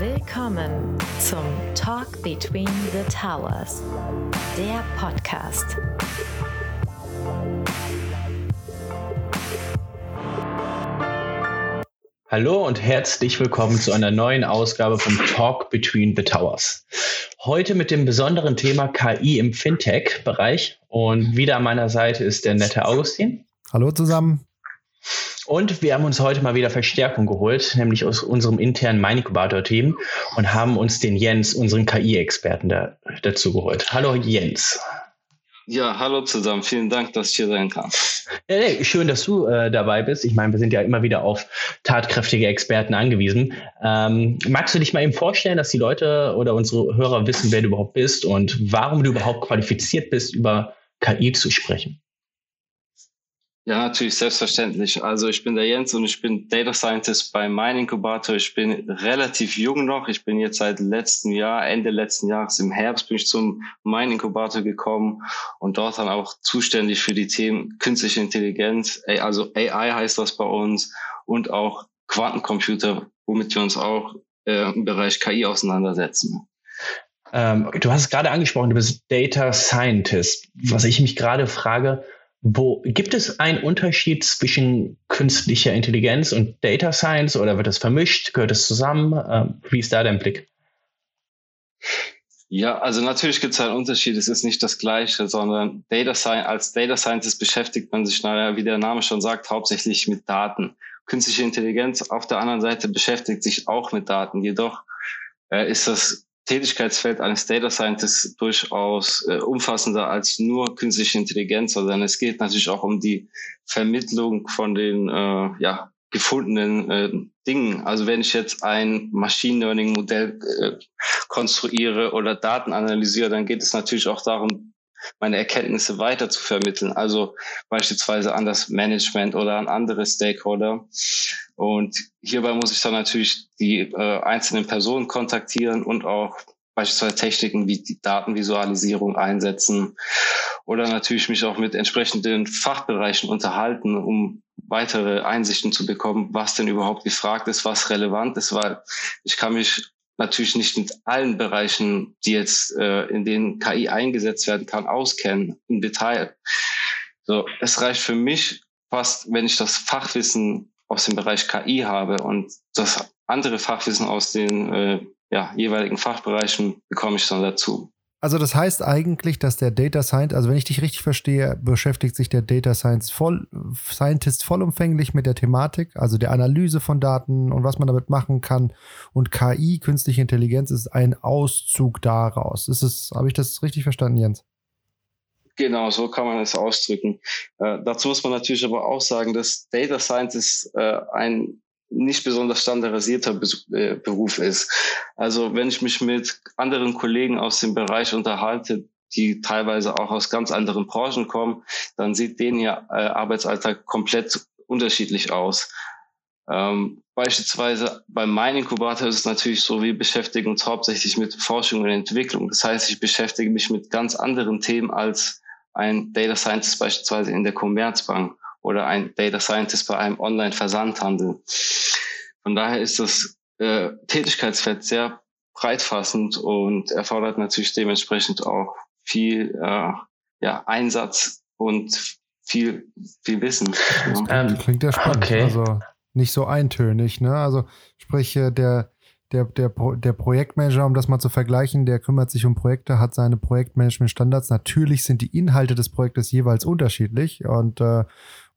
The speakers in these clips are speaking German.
Willkommen zum Talk Between the Towers, der Podcast. Hallo und herzlich willkommen zu einer neuen Ausgabe vom Talk Between the Towers. Heute mit dem besonderen Thema KI im Fintech-Bereich. Und wieder an meiner Seite ist der nette Augustin. Hallo zusammen. Und wir haben uns heute mal wieder Verstärkung geholt, nämlich aus unserem internen Mininkubator-Team und haben uns den Jens, unseren KI-Experten, da, dazu geholt. Hallo Jens. Ja, hallo zusammen. Vielen Dank, dass ich hier sein kann. Ja, nee, schön, dass du äh, dabei bist. Ich meine, wir sind ja immer wieder auf tatkräftige Experten angewiesen. Ähm, magst du dich mal eben vorstellen, dass die Leute oder unsere Hörer wissen, wer du überhaupt bist und warum du überhaupt qualifiziert bist, über KI zu sprechen? Ja, natürlich, selbstverständlich. Also ich bin der Jens und ich bin Data Scientist bei Mine Incubator. Ich bin relativ jung noch. Ich bin jetzt seit letztem Jahr, Ende letzten Jahres im Herbst bin ich zum Mine Incubator gekommen und dort dann auch zuständig für die Themen künstliche Intelligenz, also AI heißt das bei uns und auch Quantencomputer, womit wir uns auch äh, im Bereich KI auseinandersetzen. Ähm, du hast es gerade angesprochen, du bist Data Scientist. Was ich mich gerade frage, wo gibt es einen Unterschied zwischen künstlicher Intelligenz und Data Science oder wird das vermischt? Gehört es zusammen? Ähm, wie ist da dein Blick? Ja, also natürlich gibt es einen Unterschied. Es ist nicht das Gleiche, sondern Data Science, als Data Scientist beschäftigt man sich, naja, wie der Name schon sagt, hauptsächlich mit Daten. Künstliche Intelligenz auf der anderen Seite beschäftigt sich auch mit Daten. Jedoch äh, ist das Tätigkeitsfeld eines Data Scientists durchaus äh, umfassender als nur künstliche Intelligenz, sondern es geht natürlich auch um die Vermittlung von den äh, ja, gefundenen äh, Dingen. Also wenn ich jetzt ein Machine Learning Modell äh, konstruiere oder Daten analysiere, dann geht es natürlich auch darum, meine Erkenntnisse weiter zu vermitteln. Also beispielsweise an das Management oder an andere Stakeholder. Und hierbei muss ich dann natürlich die äh, einzelnen Personen kontaktieren und auch beispielsweise Techniken wie die Datenvisualisierung einsetzen oder natürlich mich auch mit entsprechenden Fachbereichen unterhalten, um weitere Einsichten zu bekommen, was denn überhaupt gefragt ist, was relevant ist, weil ich kann mich natürlich nicht mit allen Bereichen, die jetzt äh, in denen KI eingesetzt werden kann, auskennen im Detail. So, es reicht für mich fast, wenn ich das Fachwissen aus dem Bereich KI habe und das andere Fachwissen aus den äh, ja, jeweiligen Fachbereichen bekomme ich dann dazu. Also das heißt eigentlich, dass der Data Scientist, also wenn ich dich richtig verstehe, beschäftigt sich der Data Science voll, Scientist vollumfänglich mit der Thematik, also der Analyse von Daten und was man damit machen kann. Und KI, künstliche Intelligenz, ist ein Auszug daraus. Ist es, habe ich das richtig verstanden, Jens? Genau, so kann man es ausdrücken. Äh, dazu muss man natürlich aber auch sagen, dass Data Scientist äh, ein nicht besonders standardisierter äh, Beruf ist. Also wenn ich mich mit anderen Kollegen aus dem Bereich unterhalte, die teilweise auch aus ganz anderen Branchen kommen, dann sieht denen ja äh, Arbeitsalltag komplett unterschiedlich aus. Ähm, beispielsweise bei meinem Inkubator ist es natürlich so, wir beschäftigen uns hauptsächlich mit Forschung und Entwicklung. Das heißt, ich beschäftige mich mit ganz anderen Themen als ein Data Scientist beispielsweise in der Commerzbank oder ein Data Scientist bei einem Online-Versandhandel. Von daher ist das äh, Tätigkeitsfeld sehr breitfassend und erfordert natürlich dementsprechend auch viel äh, ja, Einsatz und viel, viel Wissen. Ähm, klingt ja spannend. Okay. Also nicht so eintönig, ne? Also sprich, äh, der, der, der, der Projektmanager, um das mal zu vergleichen, der kümmert sich um Projekte, hat seine Projektmanagement-Standards. Natürlich sind die Inhalte des Projektes jeweils unterschiedlich und äh,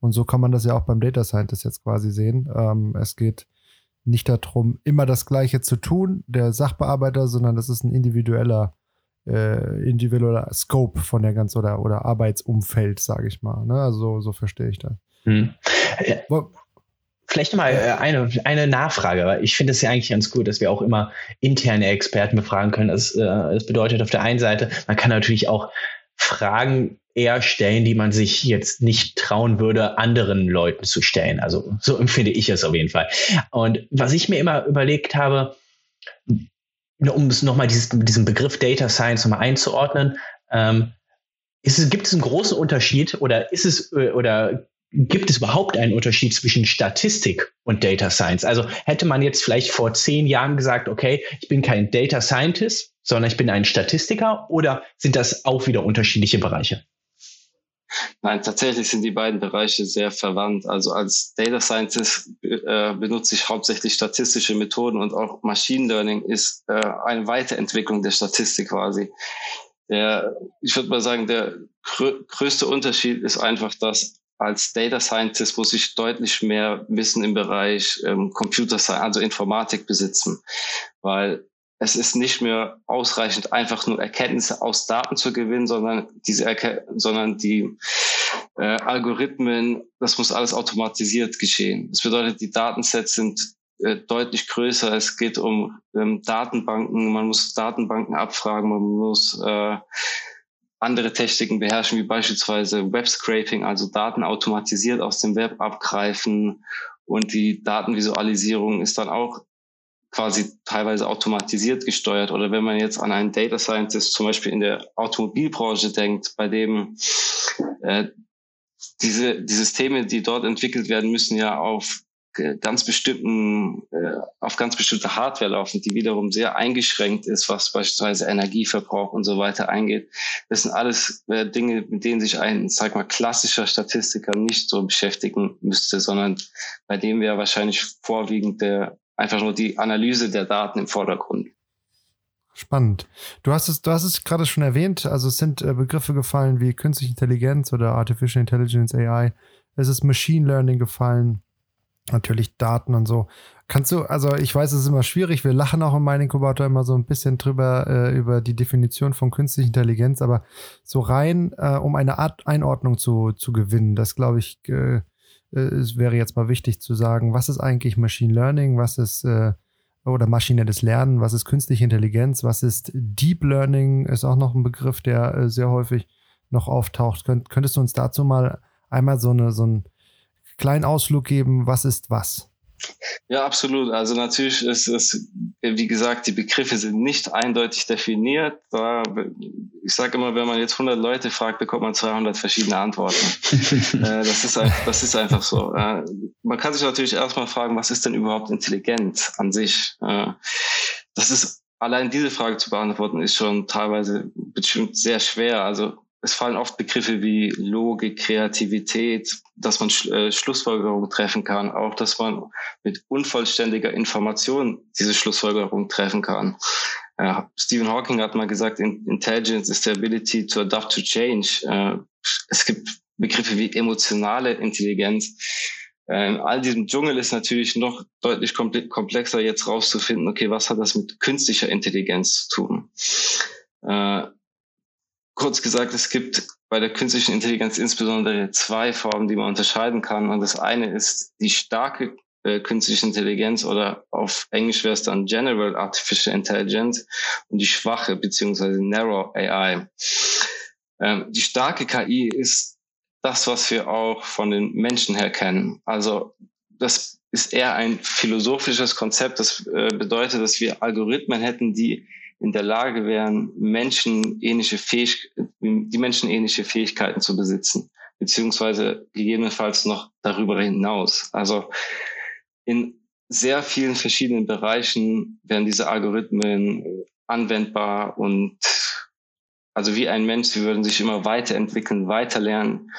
und so kann man das ja auch beim Data Scientist jetzt quasi sehen. Ähm, es geht nicht darum, immer das Gleiche zu tun, der Sachbearbeiter, sondern das ist ein individueller, äh, individueller Scope von der ganzen oder, oder Arbeitsumfeld, sage ich mal. Ne? Also so verstehe ich das. Hm. Ja. Vielleicht mal äh, eine, eine Nachfrage, weil ich finde es ja eigentlich ganz gut, dass wir auch immer interne Experten befragen können. Das, äh, das bedeutet auf der einen Seite, man kann natürlich auch Fragen eher stellen, die man sich jetzt nicht trauen würde, anderen Leuten zu stellen. Also so empfinde ich es auf jeden Fall. Und was ich mir immer überlegt habe, um es nochmal diesen Begriff Data Science nochmal einzuordnen, ähm, es, gibt es einen großen Unterschied oder ist es oder gibt es überhaupt einen Unterschied zwischen Statistik und Data Science? Also hätte man jetzt vielleicht vor zehn Jahren gesagt, okay, ich bin kein Data Scientist, sondern ich bin ein Statistiker oder sind das auch wieder unterschiedliche Bereiche? Nein, tatsächlich sind die beiden Bereiche sehr verwandt. Also als Data Scientist äh, benutze ich hauptsächlich statistische Methoden und auch Machine Learning ist äh, eine Weiterentwicklung der Statistik quasi. Der, ich würde mal sagen, der grö größte Unterschied ist einfach, dass als Data Scientist muss ich deutlich mehr Wissen im Bereich ähm, Computer Science, also Informatik besitzen, weil es ist nicht mehr ausreichend, einfach nur Erkenntnisse aus Daten zu gewinnen, sondern diese Erke sondern die äh, Algorithmen, das muss alles automatisiert geschehen. Das bedeutet, die Datensets sind äh, deutlich größer. Es geht um ähm, Datenbanken, man muss Datenbanken abfragen, man muss äh, andere Techniken beherrschen, wie beispielsweise Web Scraping, also Daten automatisiert aus dem Web abgreifen und die Datenvisualisierung ist dann auch quasi teilweise automatisiert gesteuert. Oder wenn man jetzt an einen Data Scientist zum Beispiel in der Automobilbranche denkt, bei dem äh, diese die Systeme, die dort entwickelt werden, müssen ja auf ganz bestimmten, äh, auf ganz bestimmte Hardware laufen, die wiederum sehr eingeschränkt ist, was beispielsweise Energieverbrauch und so weiter eingeht. Das sind alles äh, Dinge, mit denen sich ein, sag mal, klassischer Statistiker nicht so beschäftigen müsste, sondern bei dem wäre wahrscheinlich vorwiegend der einfach nur die Analyse der Daten im Vordergrund. Spannend. Du hast es, du hast es gerade schon erwähnt, also es sind äh, Begriffe gefallen wie künstliche Intelligenz oder Artificial Intelligence AI. Es ist Machine Learning gefallen, natürlich Daten und so. Kannst du, also ich weiß, es ist immer schwierig, wir lachen auch im Mining Inkubator immer so ein bisschen drüber, äh, über die Definition von künstlicher Intelligenz, aber so rein, äh, um eine Art Einordnung zu, zu gewinnen, das glaube ich, äh, es wäre jetzt mal wichtig zu sagen, was ist eigentlich Machine Learning, was ist äh, oder maschinelles Lernen, was ist künstliche Intelligenz, was ist Deep Learning, ist auch noch ein Begriff, der äh, sehr häufig noch auftaucht. Könnt, könntest du uns dazu mal einmal so, eine, so einen kleinen Ausflug geben, was ist was? Ja, absolut. Also natürlich ist es, wie gesagt, die Begriffe sind nicht eindeutig definiert. Ich sage immer, wenn man jetzt 100 Leute fragt, bekommt man 200 verschiedene Antworten. Äh, das, ist, das ist einfach so. Äh, man kann sich natürlich erstmal fragen, was ist denn überhaupt intelligent an sich? Äh, das ist allein diese Frage zu beantworten, ist schon teilweise bestimmt sehr schwer. Also es fallen oft Begriffe wie Logik, Kreativität, dass man äh, Schlussfolgerungen treffen kann, auch dass man mit unvollständiger Information diese Schlussfolgerung treffen kann. Äh, Stephen Hawking hat mal gesagt, Intelligence is the ability to adapt to change. Äh, es gibt Begriffe wie emotionale Intelligenz. Äh, in all diesem Dschungel ist natürlich noch deutlich komplexer jetzt rauszufinden, okay, was hat das mit künstlicher Intelligenz zu tun? Kurz gesagt, es gibt bei der künstlichen Intelligenz insbesondere zwei Formen, die man unterscheiden kann. Und das eine ist die starke äh, künstliche Intelligenz oder auf Englisch wäre es dann General Artificial Intelligence und die schwache beziehungsweise Narrow AI. Ähm, die starke KI ist das, was wir auch von den Menschen her kennen. Also das ist eher ein philosophisches Konzept. Das äh, bedeutet, dass wir Algorithmen hätten, die in der Lage wären, menschenähnliche Fähig die menschenähnliche Fähigkeiten zu besitzen, beziehungsweise gegebenenfalls noch darüber hinaus. Also in sehr vielen verschiedenen Bereichen werden diese Algorithmen anwendbar und also wie ein Mensch, sie würden sich immer weiterentwickeln, weiterlernen.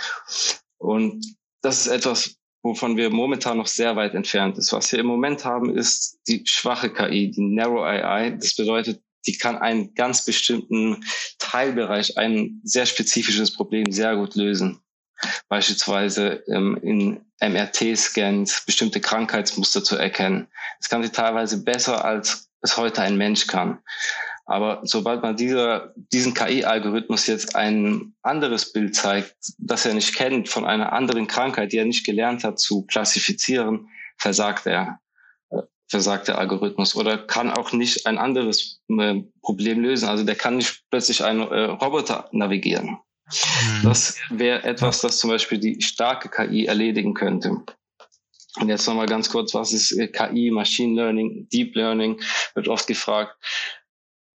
Und das ist etwas, wovon wir momentan noch sehr weit entfernt ist. Was wir im Moment haben, ist die schwache KI, die Narrow AI. Das bedeutet, die kann einen ganz bestimmten Teilbereich, ein sehr spezifisches Problem sehr gut lösen. Beispielsweise ähm, in MRT-Scans bestimmte Krankheitsmuster zu erkennen. Das kann sie teilweise besser, als es heute ein Mensch kann. Aber sobald man dieser, diesen KI-Algorithmus jetzt ein anderes Bild zeigt, das er nicht kennt, von einer anderen Krankheit, die er nicht gelernt hat zu klassifizieren, versagt er versagt der Algorithmus oder kann auch nicht ein anderes äh, Problem lösen. Also der kann nicht plötzlich einen äh, Roboter navigieren. Mhm. Das wäre etwas, das zum Beispiel die starke KI erledigen könnte. Und jetzt nochmal ganz kurz, was ist äh, KI, Machine Learning, Deep Learning, wird oft gefragt.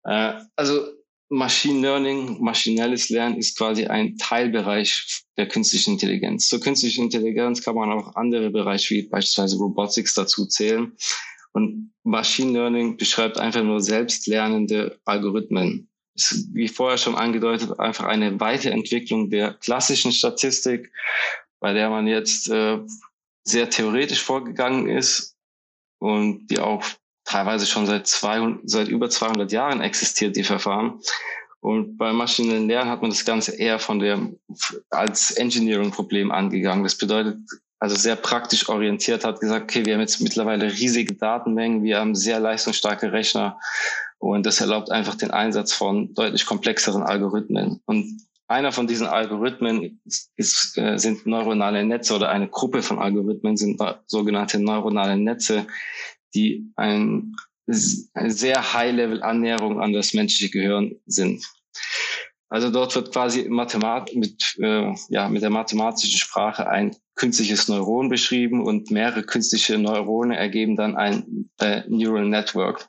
Äh, also Machine Learning, maschinelles Lernen ist quasi ein Teilbereich der künstlichen Intelligenz. Zur künstlichen Intelligenz kann man auch andere Bereiche wie beispielsweise Robotics dazu zählen. Und Machine Learning beschreibt einfach nur selbstlernende Algorithmen. Ist, wie vorher schon angedeutet, einfach eine Weiterentwicklung der klassischen Statistik, bei der man jetzt äh, sehr theoretisch vorgegangen ist und die auch teilweise schon seit, 200, seit über 200 Jahren existiert, die Verfahren. Und beim maschinellen Lernen hat man das Ganze eher von der, als Engineering-Problem angegangen. Das bedeutet, also sehr praktisch orientiert, hat gesagt, okay, wir haben jetzt mittlerweile riesige Datenmengen, wir haben sehr leistungsstarke Rechner und das erlaubt einfach den Einsatz von deutlich komplexeren Algorithmen. Und einer von diesen Algorithmen ist, äh, sind neuronale Netze oder eine Gruppe von Algorithmen sind sogenannte neuronale Netze, die ein, eine sehr High-Level-Annäherung an das menschliche Gehirn sind. Also dort wird quasi Mathemat mit, äh, ja, mit der mathematischen Sprache ein künstliches Neuron beschrieben und mehrere künstliche Neurone ergeben dann ein äh, Neural Network.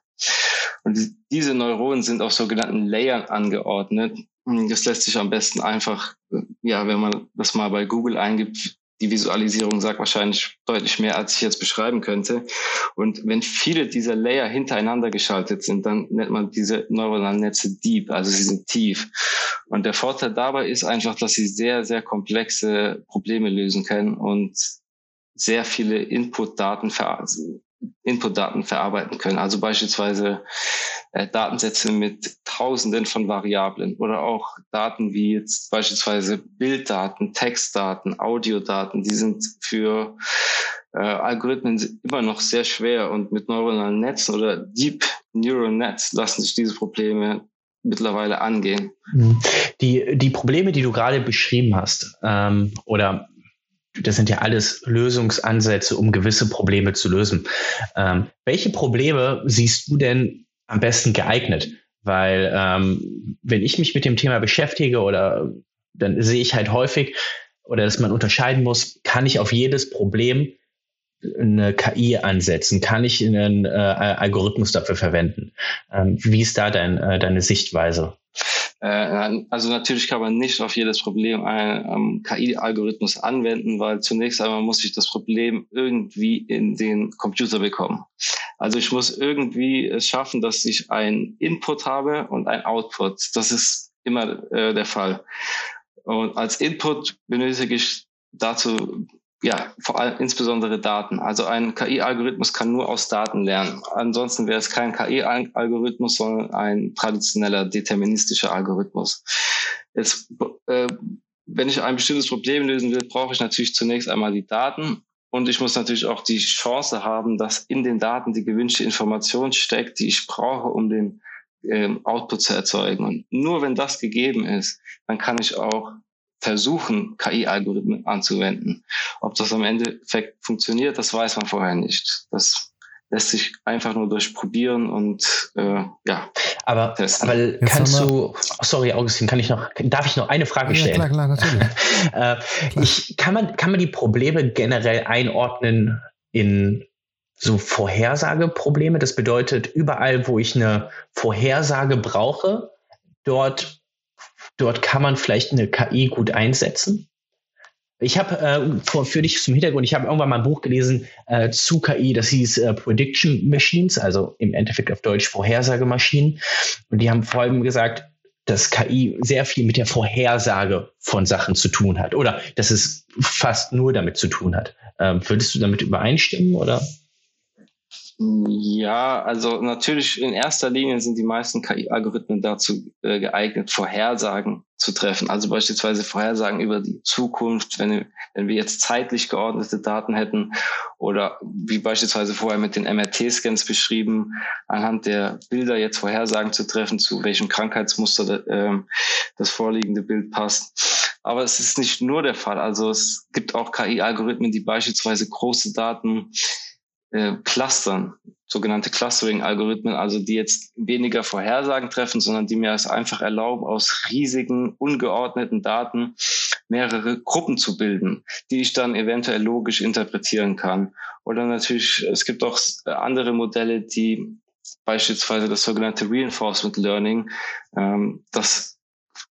Und diese Neuronen sind auf sogenannten Layern angeordnet. Das lässt sich am besten einfach, ja, wenn man das mal bei Google eingibt, die Visualisierung sagt wahrscheinlich deutlich mehr, als ich jetzt beschreiben könnte. Und wenn viele dieser Layer hintereinander geschaltet sind, dann nennt man diese neuronalen Netze deep, also sie sind tief. Und der Vorteil dabei ist einfach, dass sie sehr, sehr komplexe Probleme lösen können und sehr viele Input-Daten Input-Daten verarbeiten können. Also beispielsweise äh, Datensätze mit Tausenden von Variablen oder auch Daten wie jetzt beispielsweise Bilddaten, Textdaten, Audiodaten, die sind für äh, Algorithmen immer noch sehr schwer und mit neuronalen Netzen oder Deep Neural Nets lassen sich diese Probleme mittlerweile angehen. Mhm. Die, die Probleme, die du gerade beschrieben hast, ähm, oder das sind ja alles Lösungsansätze, um gewisse Probleme zu lösen. Ähm, welche Probleme siehst du denn am besten geeignet? Weil ähm, wenn ich mich mit dem Thema beschäftige oder dann sehe ich halt häufig oder dass man unterscheiden muss, kann ich auf jedes Problem eine KI ansetzen? Kann ich einen äh, Algorithmus dafür verwenden? Ähm, wie ist da dein, äh, deine Sichtweise? Äh, also natürlich kann man nicht auf jedes Problem einen KI-Algorithmus anwenden, weil zunächst einmal muss ich das Problem irgendwie in den Computer bekommen. Also ich muss irgendwie es schaffen, dass ich ein Input habe und ein Output. Das ist immer äh, der Fall. Und als Input benötige ich dazu ja, vor allem insbesondere Daten. Also ein KI-Algorithmus kann nur aus Daten lernen. Ansonsten wäre es kein KI-Algorithmus, sondern ein traditioneller deterministischer Algorithmus. Jetzt, äh, wenn ich ein bestimmtes Problem lösen will, brauche ich natürlich zunächst einmal die Daten und ich muss natürlich auch die Chance haben, dass in den Daten die gewünschte Information steckt, die ich brauche, um den ähm, Output zu erzeugen. Und nur wenn das gegeben ist, dann kann ich auch versuchen, KI-Algorithmen anzuwenden. Ob das am Endeffekt funktioniert, das weiß man vorher nicht. Das lässt sich einfach nur durchprobieren und äh, ja. Aber, testen. aber kannst du, sorry Augustin, kann ich noch, darf ich noch eine Frage stellen? Ja, klar, klar, natürlich. äh, klar. Ich, kann, man, kann man die Probleme generell einordnen in so Vorhersageprobleme? Das bedeutet, überall, wo ich eine Vorhersage brauche, dort dort kann man vielleicht eine KI gut einsetzen. Ich habe äh, für dich zum Hintergrund, ich habe irgendwann mal ein Buch gelesen äh, zu KI, das hieß äh, Prediction Machines, also im Endeffekt auf Deutsch Vorhersagemaschinen. Und die haben vor allem gesagt, dass KI sehr viel mit der Vorhersage von Sachen zu tun hat oder dass es fast nur damit zu tun hat. Ähm, würdest du damit übereinstimmen oder? Ja, also natürlich in erster Linie sind die meisten KI-Algorithmen dazu äh, geeignet, Vorhersagen zu treffen. Also beispielsweise Vorhersagen über die Zukunft, wenn, wenn wir jetzt zeitlich geordnete Daten hätten oder wie beispielsweise vorher mit den MRT-Scans beschrieben, anhand der Bilder jetzt Vorhersagen zu treffen, zu welchem Krankheitsmuster äh, das vorliegende Bild passt. Aber es ist nicht nur der Fall. Also es gibt auch KI-Algorithmen, die beispielsweise große Daten äh, clustern, sogenannte Clustering-Algorithmen, also die jetzt weniger Vorhersagen treffen, sondern die mir es einfach erlauben, aus riesigen, ungeordneten Daten mehrere Gruppen zu bilden, die ich dann eventuell logisch interpretieren kann. Oder natürlich, es gibt auch andere Modelle, die beispielsweise das sogenannte Reinforcement Learning, ähm, das, äh,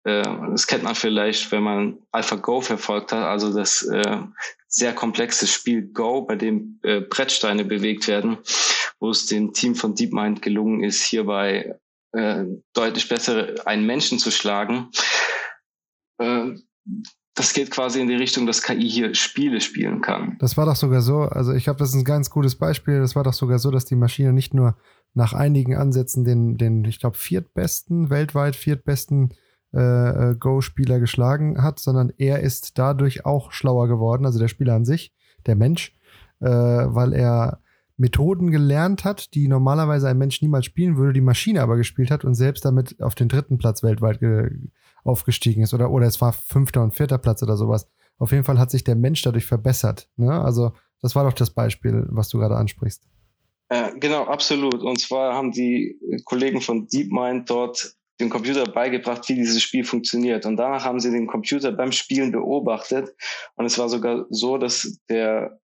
das kennt man vielleicht, wenn man AlphaGo verfolgt hat, also das äh, sehr komplexe Spiel Go, bei dem äh, Brettsteine bewegt werden, wo es dem Team von DeepMind gelungen ist, hierbei äh, deutlich besser einen Menschen zu schlagen. Äh, das geht quasi in die Richtung, dass KI hier Spiele spielen kann. Das war doch sogar so, also ich glaube, das ist ein ganz gutes Beispiel. Das war doch sogar so, dass die Maschine nicht nur nach einigen Ansätzen den, den ich glaube, viertbesten, weltweit viertbesten äh, äh, Go-Spieler geschlagen hat, sondern er ist dadurch auch schlauer geworden, also der Spieler an sich, der Mensch, äh, weil er Methoden gelernt hat, die normalerweise ein Mensch niemals spielen würde, die Maschine aber gespielt hat und selbst damit auf den dritten Platz weltweit aufgestiegen ist oder, oder es war fünfter und vierter Platz oder sowas. Auf jeden Fall hat sich der Mensch dadurch verbessert. Ne? Also das war doch das Beispiel, was du gerade ansprichst. Äh, genau, absolut. Und zwar haben die Kollegen von DeepMind dort dem Computer beigebracht, wie dieses Spiel funktioniert. Und danach haben sie den Computer beim Spielen beobachtet. Und es war sogar so, dass der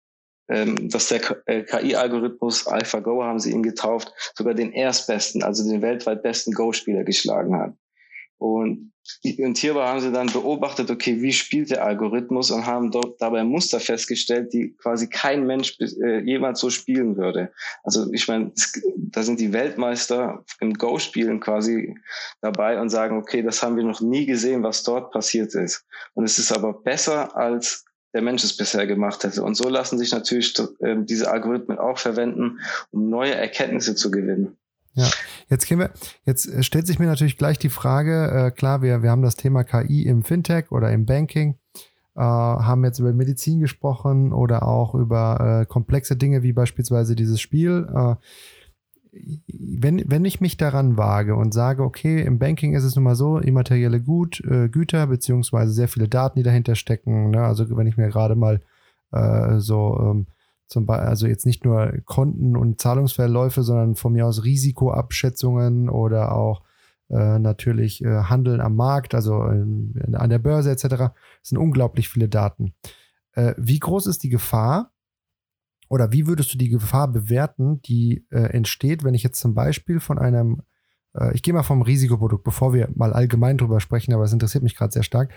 ähm, dass der KI-Algorithmus äh, AlphaGo, haben sie ihn getauft, sogar den erstbesten, also den weltweit besten Go-Spieler geschlagen hat. Und, und hierbei haben sie dann beobachtet, okay, wie spielt der Algorithmus und haben dort dabei Muster festgestellt, die quasi kein Mensch äh, jemals so spielen würde. Also ich meine, da sind die Weltmeister im Go-Spielen quasi dabei und sagen, okay, das haben wir noch nie gesehen, was dort passiert ist. Und es ist aber besser als der Mensch es bisher gemacht hätte. Und so lassen sich natürlich äh, diese Algorithmen auch verwenden, um neue Erkenntnisse zu gewinnen. Ja, jetzt gehen wir, jetzt äh, stellt sich mir natürlich gleich die Frage, äh, klar, wir, wir haben das Thema KI im Fintech oder im Banking, äh, haben jetzt über Medizin gesprochen oder auch über äh, komplexe Dinge wie beispielsweise dieses Spiel. Äh, wenn, wenn ich mich daran wage und sage, okay, im Banking ist es nun mal so, immaterielle Gut, äh, Güter beziehungsweise sehr viele Daten, die dahinter stecken. Ne? Also wenn ich mir gerade mal so ähm, zum Beispiel, also jetzt nicht nur Konten und Zahlungsverläufe, sondern von mir aus Risikoabschätzungen oder auch äh, natürlich äh, Handeln am Markt, also in, in, an der Börse etc. Das sind unglaublich viele Daten. Äh, wie groß ist die Gefahr, oder wie würdest du die Gefahr bewerten, die äh, entsteht, wenn ich jetzt zum Beispiel von einem, äh, ich gehe mal vom Risikoprodukt, bevor wir mal allgemein drüber sprechen, aber es interessiert mich gerade sehr stark.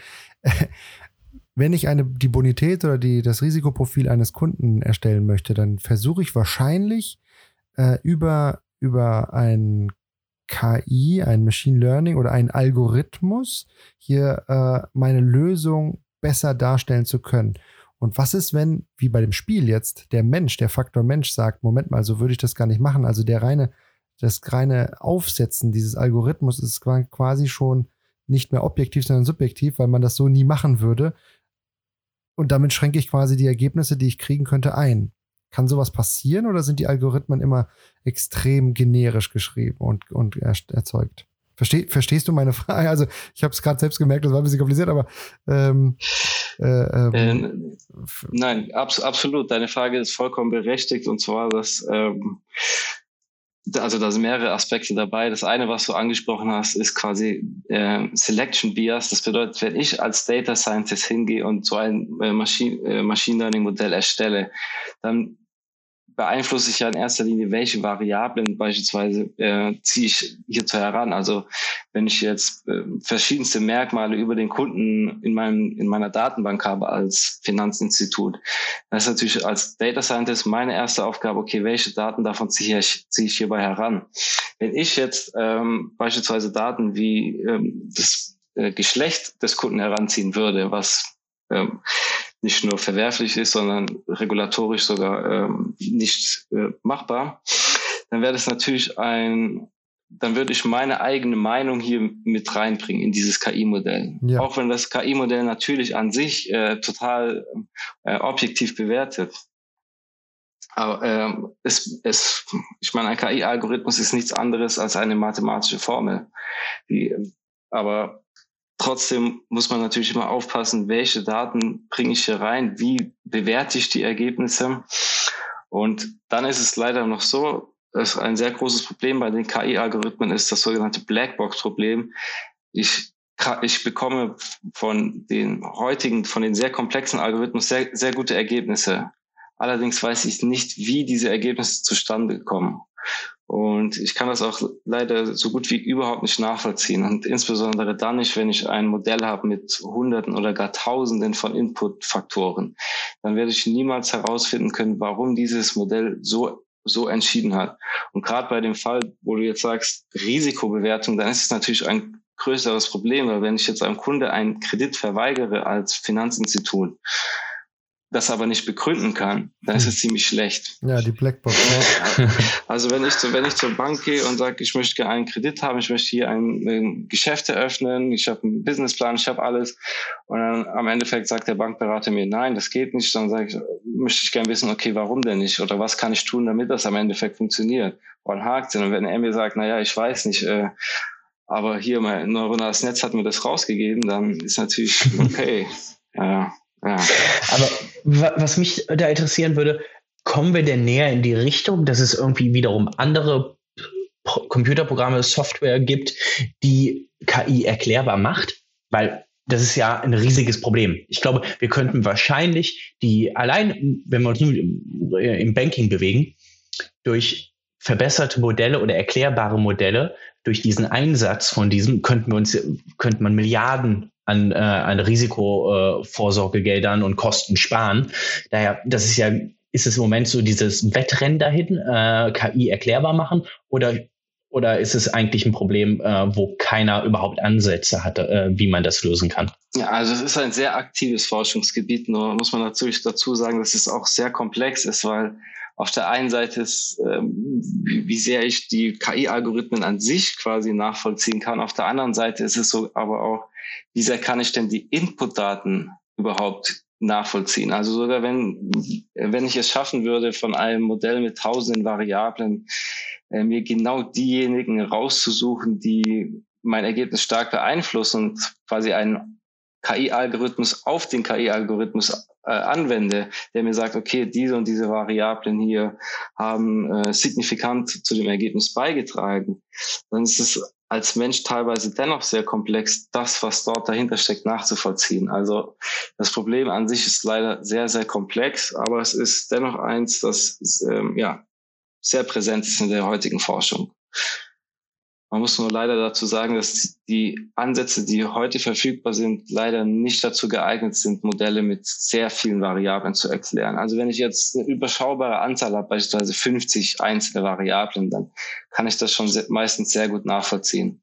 Wenn ich eine, die Bonität oder die, das Risikoprofil eines Kunden erstellen möchte, dann versuche ich wahrscheinlich äh, über, über ein KI, ein Machine Learning oder einen Algorithmus hier äh, meine Lösung besser darstellen zu können. Und was ist, wenn, wie bei dem Spiel jetzt, der Mensch, der Faktor Mensch sagt, Moment mal, so würde ich das gar nicht machen. Also der reine, das reine Aufsetzen dieses Algorithmus ist quasi schon nicht mehr objektiv, sondern subjektiv, weil man das so nie machen würde. Und damit schränke ich quasi die Ergebnisse, die ich kriegen könnte, ein. Kann sowas passieren oder sind die Algorithmen immer extrem generisch geschrieben und, und erzeugt? Versteh, verstehst du meine Frage? Also ich habe es gerade selbst gemerkt, das war ein bisschen kompliziert, aber ähm, äh, ähm, äh, nein, abs absolut. Deine Frage ist vollkommen berechtigt und zwar, dass ähm, also da sind mehrere Aspekte dabei. Das eine, was du angesprochen hast, ist quasi äh, Selection Bias. Das bedeutet, wenn ich als Data Scientist hingehe und so ein äh, Machine, äh, Machine Learning Modell erstelle, dann beeinflusse ich ja in erster Linie, welche Variablen beispielsweise äh, ziehe ich hierzu heran. Also wenn ich jetzt äh, verschiedenste Merkmale über den Kunden in meinem in meiner Datenbank habe als Finanzinstitut, dann ist natürlich als Data Scientist meine erste Aufgabe, okay, welche Daten davon ziehe ich, ziehe ich hierbei heran. Wenn ich jetzt ähm, beispielsweise Daten wie ähm, das äh, Geschlecht des Kunden heranziehen würde, was ähm, nicht nur verwerflich ist, sondern regulatorisch sogar ähm, nicht äh, machbar, dann wäre das natürlich ein, dann würde ich meine eigene Meinung hier mit reinbringen in dieses KI-Modell. Ja. Auch wenn das KI-Modell natürlich an sich äh, total äh, objektiv bewertet. Aber ähm, es, es, ich meine, ein KI-Algorithmus ist nichts anderes als eine mathematische Formel. Die, aber Trotzdem muss man natürlich immer aufpassen, welche Daten bringe ich hier rein, wie bewerte ich die Ergebnisse. Und dann ist es leider noch so, dass ein sehr großes Problem bei den KI-Algorithmen ist das sogenannte Blackbox-Problem. Ich, ich bekomme von den heutigen, von den sehr komplexen Algorithmen sehr, sehr gute Ergebnisse. Allerdings weiß ich nicht, wie diese Ergebnisse zustande kommen. Und ich kann das auch leider so gut wie überhaupt nicht nachvollziehen. Und insbesondere dann nicht, wenn ich ein Modell habe mit Hunderten oder gar Tausenden von Inputfaktoren. Dann werde ich niemals herausfinden können, warum dieses Modell so so entschieden hat. Und gerade bei dem Fall, wo du jetzt sagst, Risikobewertung, dann ist es natürlich ein größeres Problem, weil wenn ich jetzt einem Kunde einen Kredit verweigere als Finanzinstitut, das aber nicht begründen kann, dann ist es ziemlich schlecht. Ja, die Blackbox. Also wenn ich, zu, wenn ich zur Bank gehe und sage, ich möchte einen Kredit haben, ich möchte hier ein, ein Geschäft eröffnen, ich habe einen Businessplan, ich habe alles und dann am Endeffekt sagt der Bankberater mir, nein, das geht nicht, dann sage ich, möchte ich gerne wissen, okay, warum denn nicht oder was kann ich tun, damit das am Endeffekt funktioniert? Woran hakt Und wenn er mir sagt, naja, ich weiß nicht, äh, aber hier mein neuronales Netz hat mir das rausgegeben, dann ist natürlich okay. ja. Ja. Aber was mich da interessieren würde, kommen wir denn näher in die Richtung, dass es irgendwie wiederum andere Computerprogramme, Software gibt, die KI erklärbar macht? Weil das ist ja ein riesiges Problem. Ich glaube, wir könnten wahrscheinlich die allein, wenn wir uns im Banking bewegen, durch verbesserte Modelle oder erklärbare Modelle, durch diesen Einsatz von diesem könnten wir uns, könnte man Milliarden an, äh, an Risikovorsorgegeldern äh, und Kosten sparen. Daher, das ist ja, ist es im Moment so dieses Wettrennen dahin, äh, KI erklärbar machen oder oder ist es eigentlich ein Problem, äh, wo keiner überhaupt Ansätze hatte, äh, wie man das lösen kann? Ja, also es ist ein sehr aktives Forschungsgebiet, nur muss man natürlich dazu sagen, dass es auch sehr komplex ist, weil auf der einen Seite ist, ähm, wie sehr ich die KI-Algorithmen an sich quasi nachvollziehen kann. Auf der anderen Seite ist es so aber auch, wie sehr kann ich denn die Inputdaten überhaupt nachvollziehen. Also sogar wenn, wenn ich es schaffen würde, von einem Modell mit tausenden Variablen äh, mir genau diejenigen rauszusuchen, die mein Ergebnis stark beeinflussen und quasi einen KI-Algorithmus auf den KI-Algorithmus äh, anwende, der mir sagt, okay, diese und diese Variablen hier haben äh, signifikant zu dem Ergebnis beigetragen, dann ist es als Mensch teilweise dennoch sehr komplex, das, was dort dahinter steckt, nachzuvollziehen. Also das Problem an sich ist leider sehr, sehr komplex, aber es ist dennoch eins, das ähm, ja sehr präsent ist in der heutigen Forschung. Man muss nur leider dazu sagen, dass die Ansätze, die heute verfügbar sind, leider nicht dazu geeignet sind, Modelle mit sehr vielen Variablen zu erklären. Also wenn ich jetzt eine überschaubare Anzahl habe, beispielsweise 50 einzelne Variablen, dann kann ich das schon meistens sehr gut nachvollziehen.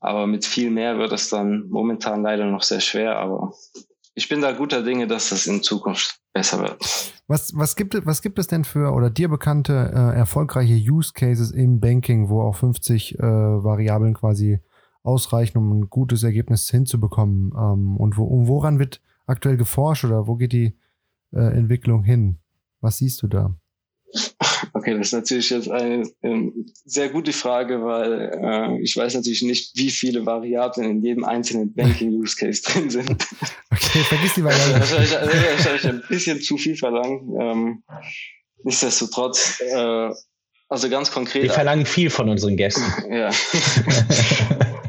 Aber mit viel mehr wird es dann momentan leider noch sehr schwer, aber ich bin da guter Dinge, dass das in Zukunft besser wird. Was, was, gibt, was gibt es denn für oder dir bekannte äh, erfolgreiche Use Cases im Banking, wo auch 50 äh, Variablen quasi ausreichen, um ein gutes Ergebnis hinzubekommen? Ähm, und, wo, und woran wird aktuell geforscht oder wo geht die äh, Entwicklung hin? Was siehst du da? Okay, das ist natürlich jetzt eine ähm, sehr gute Frage, weil äh, ich weiß natürlich nicht, wie viele Variablen in jedem einzelnen Banking-Use-Case drin sind. Okay, vergiss die Variablen. Das ist wahrscheinlich ein bisschen zu viel verlangen. Ähm, nichtsdestotrotz, äh, also ganz konkret. Wir verlangen viel von unseren Gästen. ja.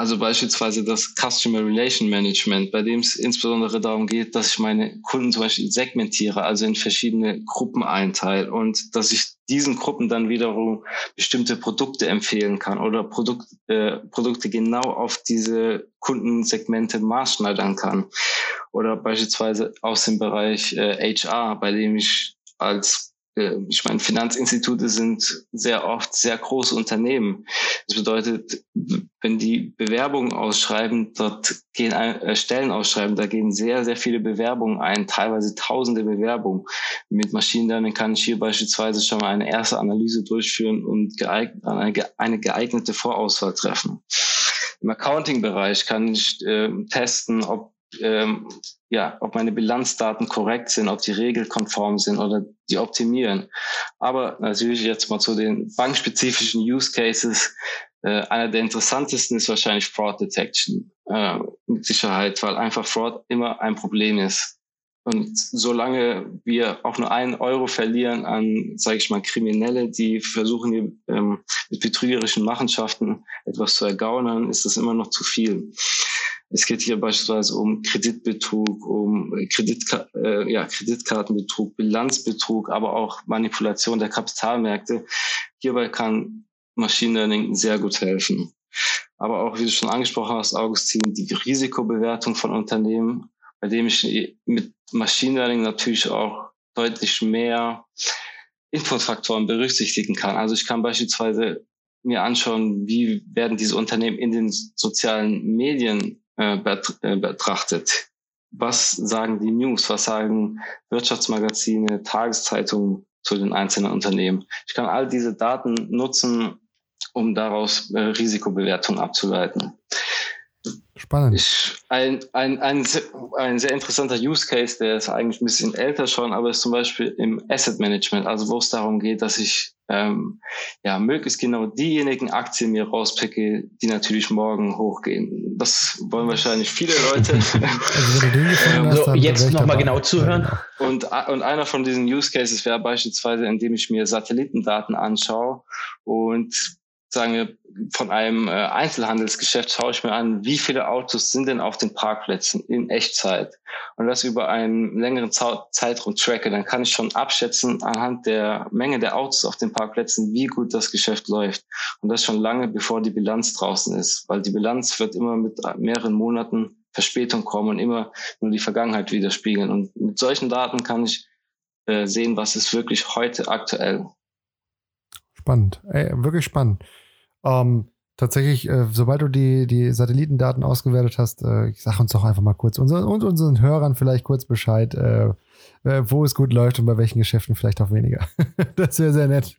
Also beispielsweise das Customer Relation Management, bei dem es insbesondere darum geht, dass ich meine Kunden zum Beispiel segmentiere, also in verschiedene Gruppen einteile und dass ich diesen Gruppen dann wiederum bestimmte Produkte empfehlen kann oder Produkt, äh, Produkte genau auf diese Kundensegmente maßschneidern kann. Oder beispielsweise aus dem Bereich äh, HR, bei dem ich als äh, ich meine, Finanzinstitute sind sehr oft sehr große Unternehmen. Das bedeutet, wenn die Bewerbungen ausschreiben, dort gehen äh, Stellen ausschreiben, da gehen sehr, sehr viele Bewerbungen ein, teilweise tausende Bewerbungen. Mit Machine Learning kann ich hier beispielsweise schon mal eine erste Analyse durchführen und geeignet, eine geeignete Vorauswahl treffen. Im Accounting-Bereich kann ich äh, testen, ob ähm, ja, ob meine Bilanzdaten korrekt sind, ob die regelkonform sind oder die optimieren. Aber natürlich jetzt mal zu den bankspezifischen Use Cases. Äh, einer der interessantesten ist wahrscheinlich Fraud Detection. Äh, mit Sicherheit, weil einfach Fraud immer ein Problem ist. Und solange wir auch nur einen Euro verlieren an, sage ich mal, Kriminelle, die versuchen, ähm, mit betrügerischen Machenschaften etwas zu ergaunern, ist das immer noch zu viel. Es geht hier beispielsweise um Kreditbetrug, um Kreditka äh, ja, Kreditkartenbetrug, Bilanzbetrug, aber auch Manipulation der Kapitalmärkte. hierbei kann Machine Learning sehr gut helfen. Aber auch, wie du schon angesprochen hast, Augustin, die Risikobewertung von Unternehmen, bei dem ich mit Machine Learning natürlich auch deutlich mehr Inputfaktoren berücksichtigen kann. Also ich kann beispielsweise mir anschauen, wie werden diese Unternehmen in den sozialen Medien äh, äh, betrachtet. Was sagen die News? Was sagen Wirtschaftsmagazine, Tageszeitungen zu den einzelnen Unternehmen? Ich kann all diese Daten nutzen, um daraus äh, Risikobewertung abzuleiten. Spannend. Ich, ein, ein, ein, ein sehr interessanter Use Case, der ist eigentlich ein bisschen älter schon, aber ist zum Beispiel im Asset Management, also wo es darum geht, dass ich ähm, ja möglichst genau diejenigen Aktien mir rauspicke, die natürlich morgen hochgehen. Das wollen wahrscheinlich viele Leute. also wenn du den gefunden hast, so, jetzt nochmal genau zuhören. Genau. Und, und einer von diesen Use Cases wäre beispielsweise, indem ich mir Satellitendaten anschaue und sagen wir, von einem äh, Einzelhandelsgeschäft schaue ich mir an, wie viele Autos sind denn auf den Parkplätzen in Echtzeit und das über einen längeren Zeitraum tracke, dann kann ich schon abschätzen anhand der Menge der Autos auf den Parkplätzen, wie gut das Geschäft läuft und das schon lange bevor die Bilanz draußen ist, weil die Bilanz wird immer mit mehreren Monaten Verspätung kommen und immer nur die Vergangenheit widerspiegeln und mit solchen Daten kann ich äh, sehen, was ist wirklich heute aktuell. Spannend, Ey, wirklich spannend. Ähm, tatsächlich, äh, sobald du die, die Satellitendaten ausgewertet hast, äh, sag uns doch einfach mal kurz unser, und unseren Hörern vielleicht kurz Bescheid, äh, äh wo es gut läuft und bei welchen Geschäften vielleicht auch weniger. das wäre sehr nett.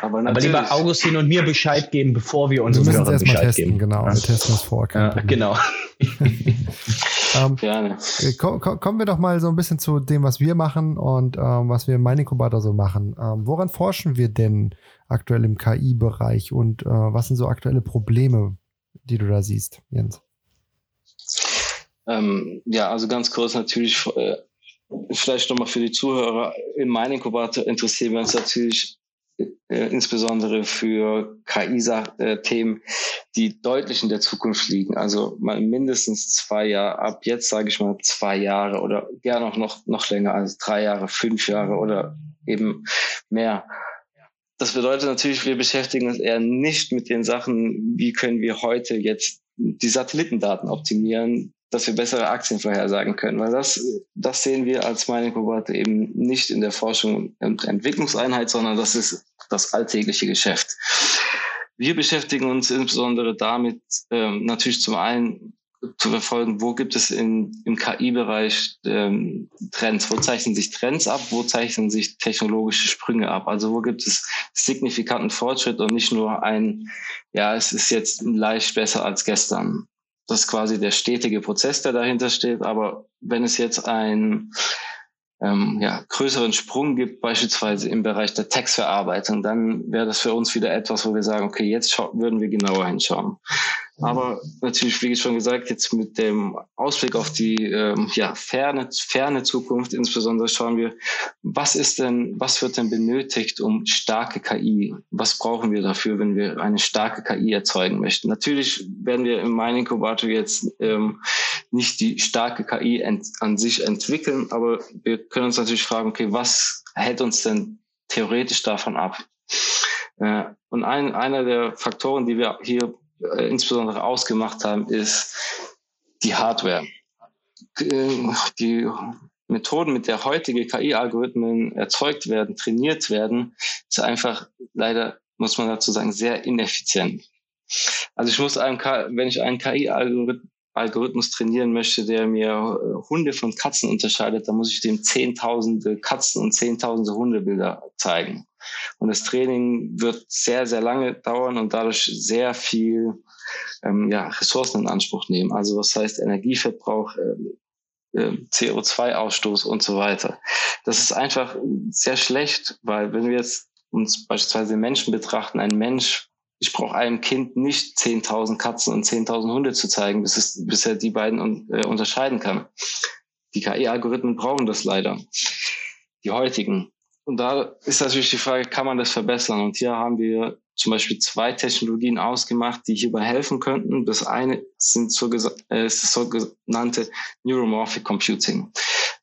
Aber, Aber, lieber Augustin und mir Bescheid geben, bevor wir unseren wir Hörern Bescheid testen, geben. Genau, wir testen das vor. Ja, genau. ähm, Gerne. Äh, komm, kommen wir doch mal so ein bisschen zu dem, was wir machen und ähm, was wir im Mind Incubator so machen. Ähm, woran forschen wir denn aktuell im KI-Bereich und äh, was sind so aktuelle Probleme, die du da siehst, Jens? Ähm, ja, also ganz kurz natürlich, äh, vielleicht nochmal für die Zuhörer, im Mind Incubator interessieren wir uns natürlich äh, insbesondere für KI-Themen, die deutlich in der Zukunft liegen. Also mal mindestens zwei Jahre, ab jetzt sage ich mal zwei Jahre oder gerne auch noch, noch länger, also drei Jahre, fünf Jahre oder eben mehr. Das bedeutet natürlich, wir beschäftigen uns eher nicht mit den Sachen, wie können wir heute jetzt die Satellitendaten optimieren, dass wir bessere Aktien vorhersagen können. Weil das, das sehen wir als Mining Cohorte eben nicht in der Forschung und Entwicklungseinheit, sondern das ist das alltägliche Geschäft. Wir beschäftigen uns insbesondere damit, ähm, natürlich zum einen zu verfolgen, wo gibt es in, im KI-Bereich ähm, Trends, wo zeichnen sich Trends ab, wo zeichnen sich technologische Sprünge ab, also wo gibt es signifikanten Fortschritt und nicht nur ein, ja, es ist jetzt leicht besser als gestern. Das ist quasi der stetige Prozess, der dahinter steht. Aber wenn es jetzt ein ähm, ja, größeren Sprung gibt, beispielsweise im Bereich der Textverarbeitung, dann wäre das für uns wieder etwas, wo wir sagen, okay, jetzt würden wir genauer hinschauen. Aber natürlich, wie schon gesagt, jetzt mit dem Ausblick auf die ähm, ja, ferne, ferne Zukunft, insbesondere schauen wir, was ist denn, was wird denn benötigt, um starke KI? Was brauchen wir dafür, wenn wir eine starke KI erzeugen möchten? Natürlich werden wir im Mining Incubator jetzt ähm, nicht die starke KI an sich entwickeln, aber wir können uns natürlich fragen, okay, was hält uns denn theoretisch davon ab? Äh, und ein, einer der Faktoren, die wir hier äh, insbesondere ausgemacht haben, ist die Hardware. Äh, die Methoden, mit der heutige KI-Algorithmen erzeugt werden, trainiert werden, ist einfach leider, muss man dazu sagen, sehr ineffizient. Also ich muss einem, wenn ich einen KI-Algorithmus trainieren möchte, der mir äh, Hunde von Katzen unterscheidet, dann muss ich dem zehntausende Katzen und zehntausende Hundebilder zeigen. Und das Training wird sehr, sehr lange dauern und dadurch sehr viel ähm, ja, Ressourcen in Anspruch nehmen. Also was heißt Energieverbrauch, ähm, ähm CO2-Ausstoß und so weiter. Das ist einfach sehr schlecht, weil wenn wir jetzt uns beispielsweise Menschen betrachten, ein Mensch, ich brauche einem Kind nicht 10.000 Katzen und 10.000 Hunde zu zeigen, bis, es, bis er die beiden un, äh, unterscheiden kann. Die KI-Algorithmen brauchen das leider. Die heutigen. Und da ist natürlich die Frage, kann man das verbessern? Und hier haben wir zum Beispiel zwei Technologien ausgemacht, die hierbei helfen könnten. Das eine sind äh, sogenannte Neuromorphic Computing.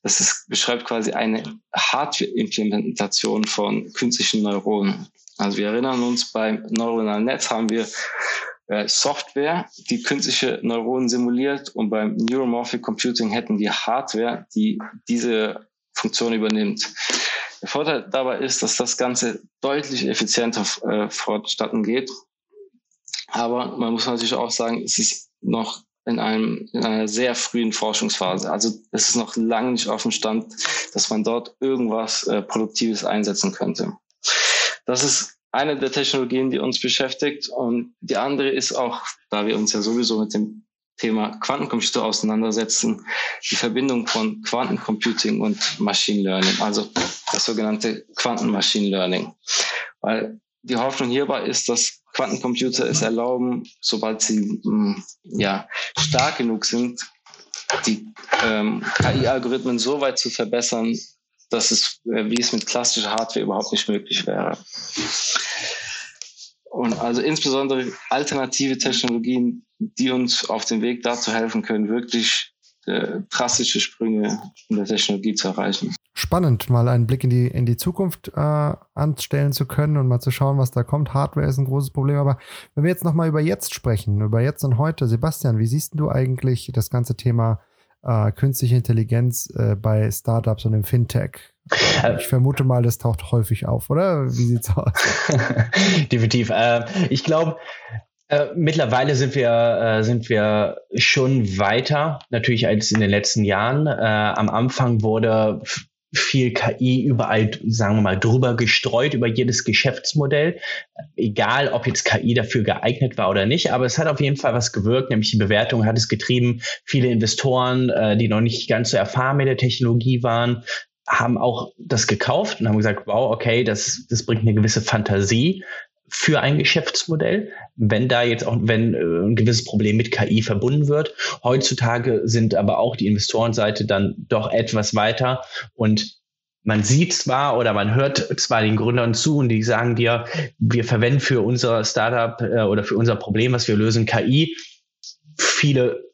Das ist, beschreibt quasi eine Hardware-Implementation von künstlichen Neuronen. Also wir erinnern uns, beim neuronalen Netz haben wir äh, Software, die künstliche Neuronen simuliert und beim Neuromorphic Computing hätten wir Hardware, die diese Funktion übernimmt. Der Vorteil dabei ist, dass das Ganze deutlich effizienter äh, fortstatten geht. Aber man muss natürlich auch sagen, es ist noch in, einem, in einer sehr frühen Forschungsphase. Also es ist noch lange nicht auf dem Stand, dass man dort irgendwas äh, Produktives einsetzen könnte. Das ist eine der Technologien, die uns beschäftigt. Und die andere ist auch, da wir uns ja sowieso mit dem Thema Quantencomputer auseinandersetzen, die Verbindung von Quantencomputing und Machine Learning, also das sogenannte Quantenmachine Learning. Weil die Hoffnung hierbei ist, dass Quantencomputer es erlauben, sobald sie mm, ja, stark genug sind, die ähm, KI-Algorithmen so weit zu verbessern, dass es, äh, wie es mit klassischer Hardware überhaupt nicht möglich wäre. Und also insbesondere alternative Technologien, die uns auf dem Weg dazu helfen können, wirklich äh, drastische Sprünge in der Technologie zu erreichen. Spannend, mal einen Blick in die, in die Zukunft äh, anstellen zu können und mal zu schauen, was da kommt. Hardware ist ein großes Problem, aber wenn wir jetzt nochmal über jetzt sprechen, über jetzt und heute, Sebastian, wie siehst du eigentlich das ganze Thema äh, künstliche Intelligenz äh, bei Startups und im Fintech. Äh, ich vermute mal, das taucht häufig auf, oder? Wie sieht's aus? Definitiv. Äh, ich glaube, äh, mittlerweile sind wir, äh, sind wir schon weiter, natürlich als in den letzten Jahren. Äh, am Anfang wurde viel KI überall, sagen wir mal, drüber gestreut über jedes Geschäftsmodell. Egal, ob jetzt KI dafür geeignet war oder nicht, aber es hat auf jeden Fall was gewirkt, nämlich die Bewertung hat es getrieben. Viele Investoren, äh, die noch nicht ganz so erfahren mit der Technologie waren, haben auch das gekauft und haben gesagt, wow, okay, das, das bringt eine gewisse Fantasie für ein Geschäftsmodell, wenn da jetzt auch, wenn äh, ein gewisses Problem mit KI verbunden wird. Heutzutage sind aber auch die Investorenseite dann doch etwas weiter und man sieht zwar oder man hört zwar den Gründern zu und die sagen dir, wir verwenden für unser Startup äh, oder für unser Problem, was wir lösen, KI. Viele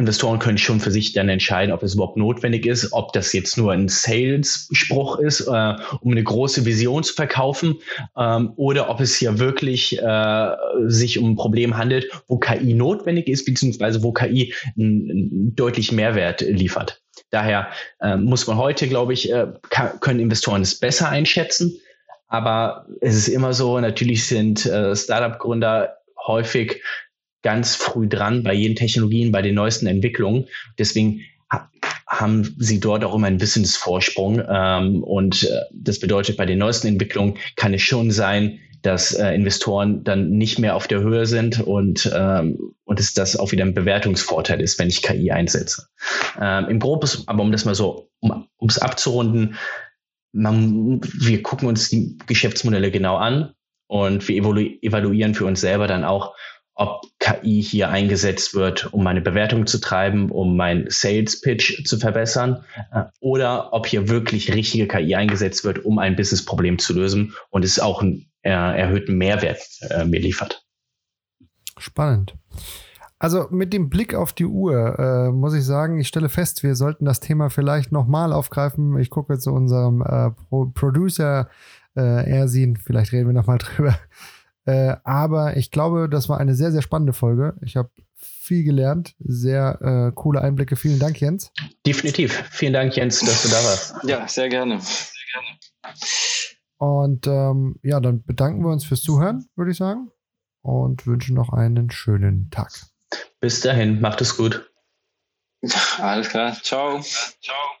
Investoren können schon für sich dann entscheiden, ob es überhaupt notwendig ist, ob das jetzt nur ein Sales-Spruch ist, äh, um eine große Vision zu verkaufen, ähm, oder ob es hier wirklich äh, sich um ein Problem handelt, wo KI notwendig ist, beziehungsweise wo KI einen deutlich Mehrwert liefert. Daher äh, muss man heute, glaube ich, äh, können Investoren es besser einschätzen. Aber es ist immer so, natürlich sind äh, Startup-Gründer häufig ganz früh dran bei jeden Technologien, bei den neuesten Entwicklungen. Deswegen haben sie dort auch immer ein Wissensvorsprung. Ähm, und äh, das bedeutet, bei den neuesten Entwicklungen kann es schon sein, dass äh, Investoren dann nicht mehr auf der Höhe sind und, ähm, und es das auch wieder ein Bewertungsvorteil ist, wenn ich KI einsetze. Ähm, Im Groben, aber um das mal so, um es abzurunden, man, wir gucken uns die Geschäftsmodelle genau an und wir evalu evaluieren für uns selber dann auch, ob KI hier eingesetzt wird, um meine Bewertung zu treiben, um mein Sales Pitch zu verbessern, äh, oder ob hier wirklich richtige KI eingesetzt wird, um ein Businessproblem zu lösen und es auch einen äh, erhöhten Mehrwert äh, mir liefert. Spannend. Also mit dem Blick auf die Uhr äh, muss ich sagen, ich stelle fest, wir sollten das Thema vielleicht nochmal aufgreifen. Ich gucke zu unserem äh, Pro Producer äh, Ersin, vielleicht reden wir nochmal drüber. Äh, aber ich glaube, das war eine sehr, sehr spannende Folge. Ich habe viel gelernt, sehr äh, coole Einblicke. Vielen Dank, Jens. Definitiv. Vielen Dank, Jens, dass du da warst. Ja, sehr gerne. Sehr gerne. Und ähm, ja, dann bedanken wir uns fürs Zuhören, würde ich sagen. Und wünschen noch einen schönen Tag. Bis dahin, macht es gut. Alles klar. Ciao. Ciao.